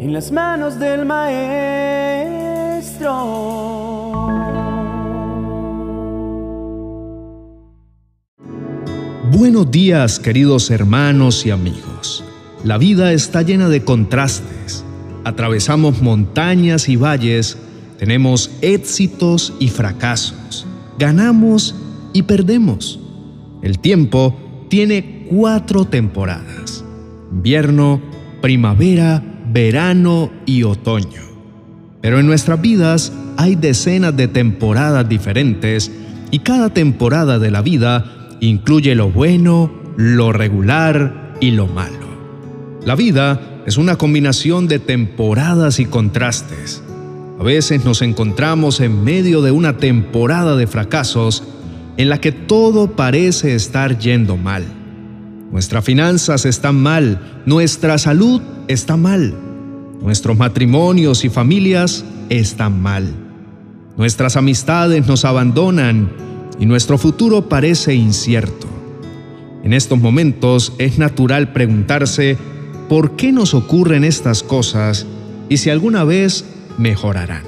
en las manos del Maestro. Buenos días queridos hermanos y amigos. La vida está llena de contrastes. Atravesamos montañas y valles, tenemos éxitos y fracasos, ganamos y perdemos. El tiempo tiene cuatro temporadas, invierno, primavera, verano y otoño. Pero en nuestras vidas hay decenas de temporadas diferentes y cada temporada de la vida incluye lo bueno, lo regular y lo malo. La vida es una combinación de temporadas y contrastes. A veces nos encontramos en medio de una temporada de fracasos en la que todo parece estar yendo mal. Nuestras finanzas están mal, nuestra salud está mal, nuestros matrimonios y familias están mal, nuestras amistades nos abandonan y nuestro futuro parece incierto. En estos momentos es natural preguntarse por qué nos ocurren estas cosas y si alguna vez mejorarán.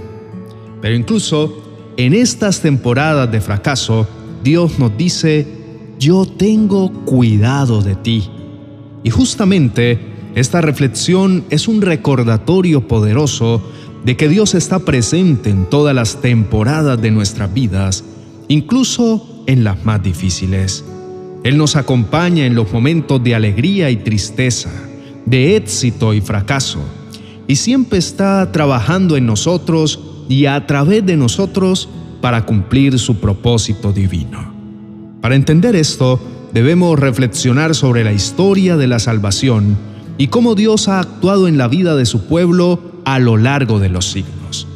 Pero incluso en estas temporadas de fracaso, Dios nos dice, yo tengo cuidado de ti. Y justamente esta reflexión es un recordatorio poderoso de que Dios está presente en todas las temporadas de nuestras vidas incluso en las más difíciles. Él nos acompaña en los momentos de alegría y tristeza, de éxito y fracaso, y siempre está trabajando en nosotros y a través de nosotros para cumplir su propósito divino. Para entender esto, debemos reflexionar sobre la historia de la salvación y cómo Dios ha actuado en la vida de su pueblo a lo largo de los siglos.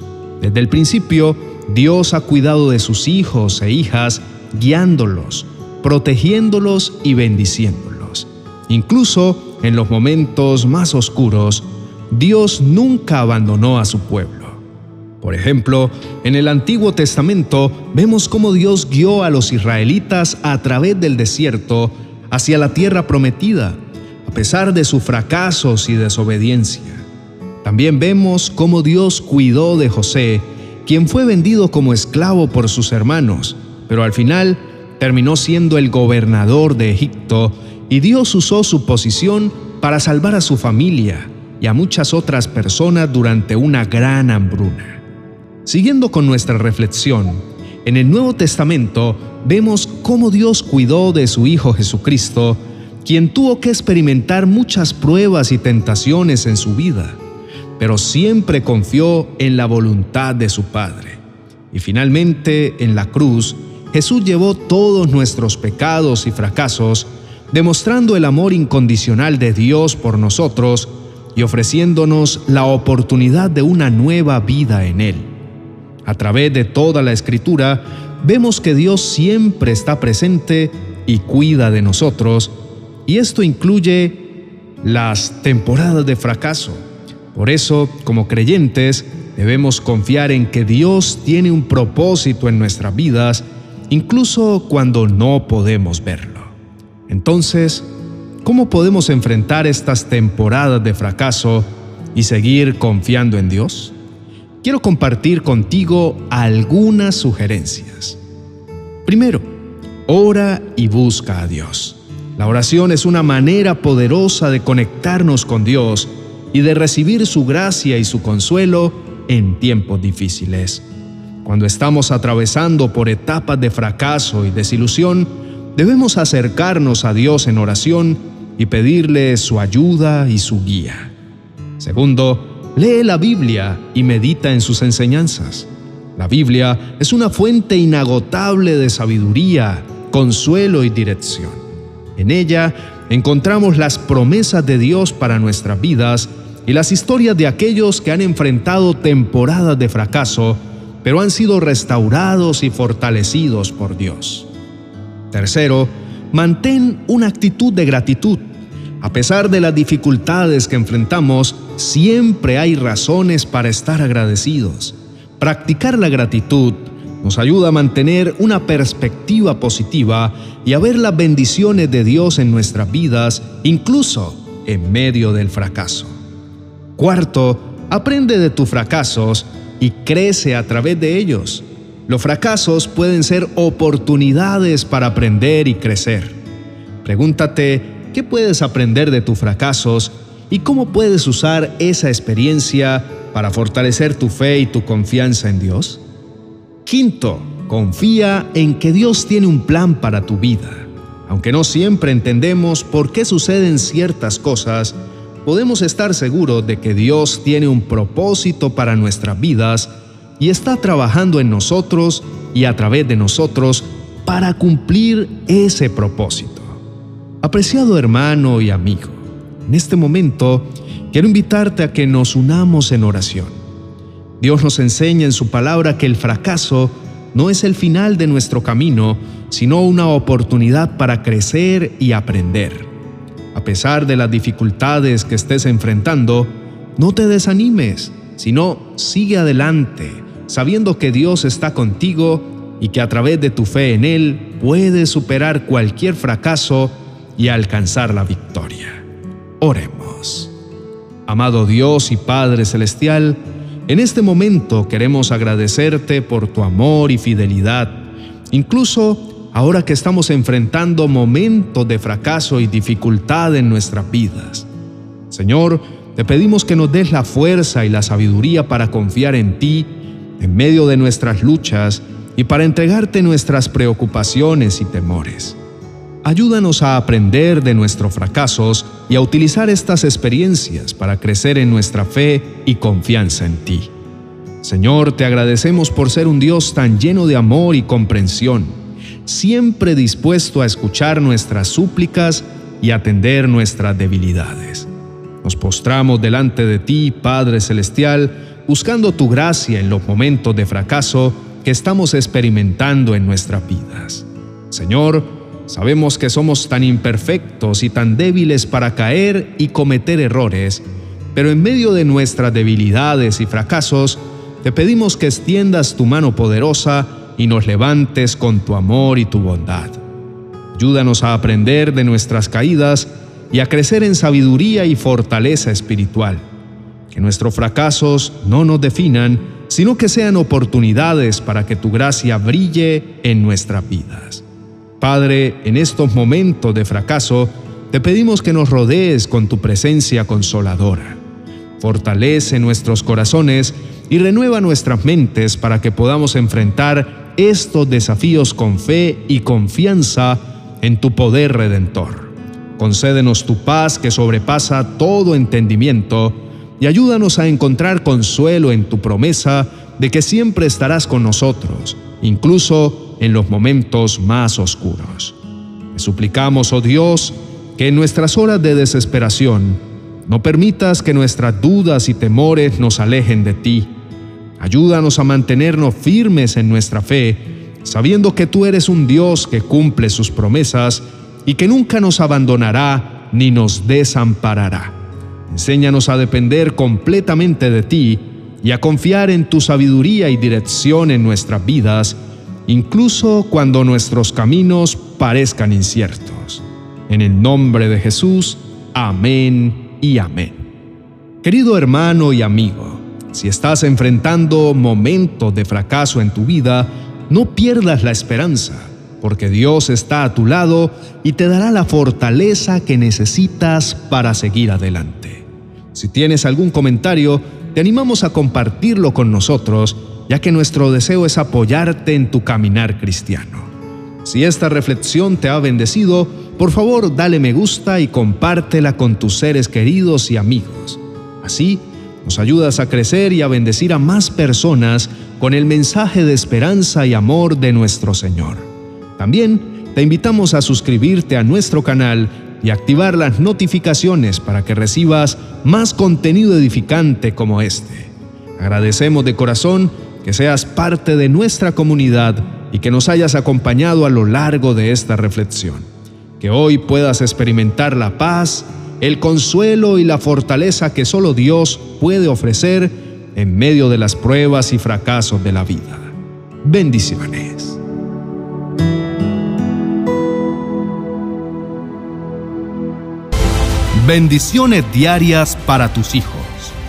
Desde el principio, Dios ha cuidado de sus hijos e hijas, guiándolos, protegiéndolos y bendiciéndolos. Incluso en los momentos más oscuros, Dios nunca abandonó a su pueblo. Por ejemplo, en el Antiguo Testamento vemos cómo Dios guió a los israelitas a través del desierto hacia la tierra prometida, pesar de sus fracasos y desobediencia. También vemos cómo Dios cuidó de José quien fue vendido como esclavo por sus hermanos, pero al final terminó siendo el gobernador de Egipto y Dios usó su posición para salvar a su familia y a muchas otras personas durante una gran hambruna. Siguiendo con nuestra reflexión, en el Nuevo Testamento vemos cómo Dios cuidó de su Hijo Jesucristo, quien tuvo que experimentar muchas pruebas y tentaciones en su vida pero siempre confió en la voluntad de su Padre. Y finalmente, en la cruz, Jesús llevó todos nuestros pecados y fracasos, demostrando el amor incondicional de Dios por nosotros y ofreciéndonos la oportunidad de una nueva vida en Él. A través de toda la Escritura, vemos que Dios siempre está presente y cuida de nosotros, y esto incluye las temporadas de fracaso, por eso, como creyentes, debemos confiar en que Dios tiene un propósito en nuestras vidas, incluso cuando no podemos verlo. Entonces, ¿cómo podemos enfrentar estas temporadas de fracaso y seguir confiando en Dios? Quiero compartir contigo algunas sugerencias. Primero, ora y busca a Dios. La oración es una manera poderosa de conectarnos con Dios y de recibir su gracia y su consuelo en tiempos difíciles. Cuando estamos atravesando por etapas de fracaso y desilusión, debemos acercarnos a Dios en oración y pedirle su ayuda y su guía. Segundo, lee la Biblia y medita en sus enseñanzas. La Biblia es una fuente inagotable de sabiduría, consuelo y dirección. En ella encontramos las promesas de Dios para nuestras vidas y las historias de aquellos que han enfrentado temporadas de fracaso, pero han sido restaurados y fortalecidos por Dios. Tercero, mantén una actitud de gratitud. A pesar de las dificultades que enfrentamos, siempre hay razones para estar agradecidos. Practicar la gratitud nos ayuda a mantener una perspectiva positiva y a ver las bendiciones de Dios en nuestras vidas, incluso en medio del fracaso. Cuarto, aprende de tus fracasos y crece a través de ellos. Los fracasos pueden ser oportunidades para aprender y crecer. Pregúntate, ¿qué puedes aprender de tus fracasos y cómo puedes usar esa experiencia para fortalecer tu fe y tu confianza en Dios? Quinto, confía en que Dios tiene un plan para tu vida. Aunque no siempre entendemos por qué suceden ciertas cosas, podemos estar seguros de que Dios tiene un propósito para nuestras vidas y está trabajando en nosotros y a través de nosotros para cumplir ese propósito. Apreciado hermano y amigo, en este momento quiero invitarte a que nos unamos en oración. Dios nos enseña en su palabra que el fracaso no es el final de nuestro camino, sino una oportunidad para crecer y aprender. A pesar de las dificultades que estés enfrentando, no te desanimes, sino sigue adelante sabiendo que Dios está contigo y que a través de tu fe en Él puedes superar cualquier fracaso y alcanzar la victoria. Oremos. Amado Dios y Padre Celestial, en este momento queremos agradecerte por tu amor y fidelidad, incluso ahora que estamos enfrentando momentos de fracaso y dificultad en nuestras vidas. Señor, te pedimos que nos des la fuerza y la sabiduría para confiar en ti en medio de nuestras luchas y para entregarte nuestras preocupaciones y temores. Ayúdanos a aprender de nuestros fracasos y a utilizar estas experiencias para crecer en nuestra fe y confianza en ti. Señor, te agradecemos por ser un Dios tan lleno de amor y comprensión, siempre dispuesto a escuchar nuestras súplicas y atender nuestras debilidades. Nos postramos delante de ti, Padre Celestial, buscando tu gracia en los momentos de fracaso que estamos experimentando en nuestras vidas. Señor, sabemos que somos tan imperfectos y tan débiles para caer y cometer errores, pero en medio de nuestras debilidades y fracasos, te pedimos que extiendas tu mano poderosa y nos levantes con tu amor y tu bondad. Ayúdanos a aprender de nuestras caídas y a crecer en sabiduría y fortaleza espiritual que nuestros fracasos no nos definan, sino que sean oportunidades para que tu gracia brille en nuestras vidas. Padre, en estos momentos de fracaso, te pedimos que nos rodees con tu presencia consoladora. Fortalece nuestros corazones y renueva nuestras mentes para que podamos enfrentar estos desafíos con fe y confianza en tu poder redentor. Concédenos tu paz que sobrepasa todo entendimiento y ayúdanos a encontrar consuelo en tu promesa de que siempre estarás con nosotros, incluso en los momentos más oscuros. Te suplicamos, oh Dios, que en nuestras horas de desesperación no permitas que nuestras dudas y temores nos alejen de ti. Ayúdanos a mantenernos firmes en nuestra fe, sabiendo que tú eres un Dios que cumple sus promesas y que nunca nos abandonará ni nos desamparará. Enséñanos a depender completamente de ti y a confiar en tu sabiduría y dirección en nuestras vidas, incluso cuando nuestros caminos parezcan inciertos. En el nombre de Jesús, amén y amén. Querido hermano y amigo, si estás enfrentando momentos de fracaso en tu vida, no pierdas la esperanza, porque Dios está a tu lado y te dará la fortaleza que necesitas para seguir adelante. Si tienes algún comentario, te animamos a compartirlo con nosotros, ya que nuestro deseo es apoyarte en tu caminar cristiano. Si esta reflexión te ha bendecido, por favor dale me gusta y compártela con tus seres queridos y amigos. Así, nos ayudas a crecer y a bendecir a más personas con el mensaje de esperanza y amor de nuestro Señor. También te invitamos a suscribirte a nuestro canal y activar las notificaciones para que recibas más contenido edificante como este. Agradecemos de corazón que seas parte de nuestra comunidad y que nos hayas acompañado a lo largo de esta reflexión. Que hoy puedas experimentar la paz, el consuelo y la fortaleza que solo Dios puede ofrecer en medio de las pruebas y fracasos de la vida. Bendiciones. Bendiciones diarias para tus hijos.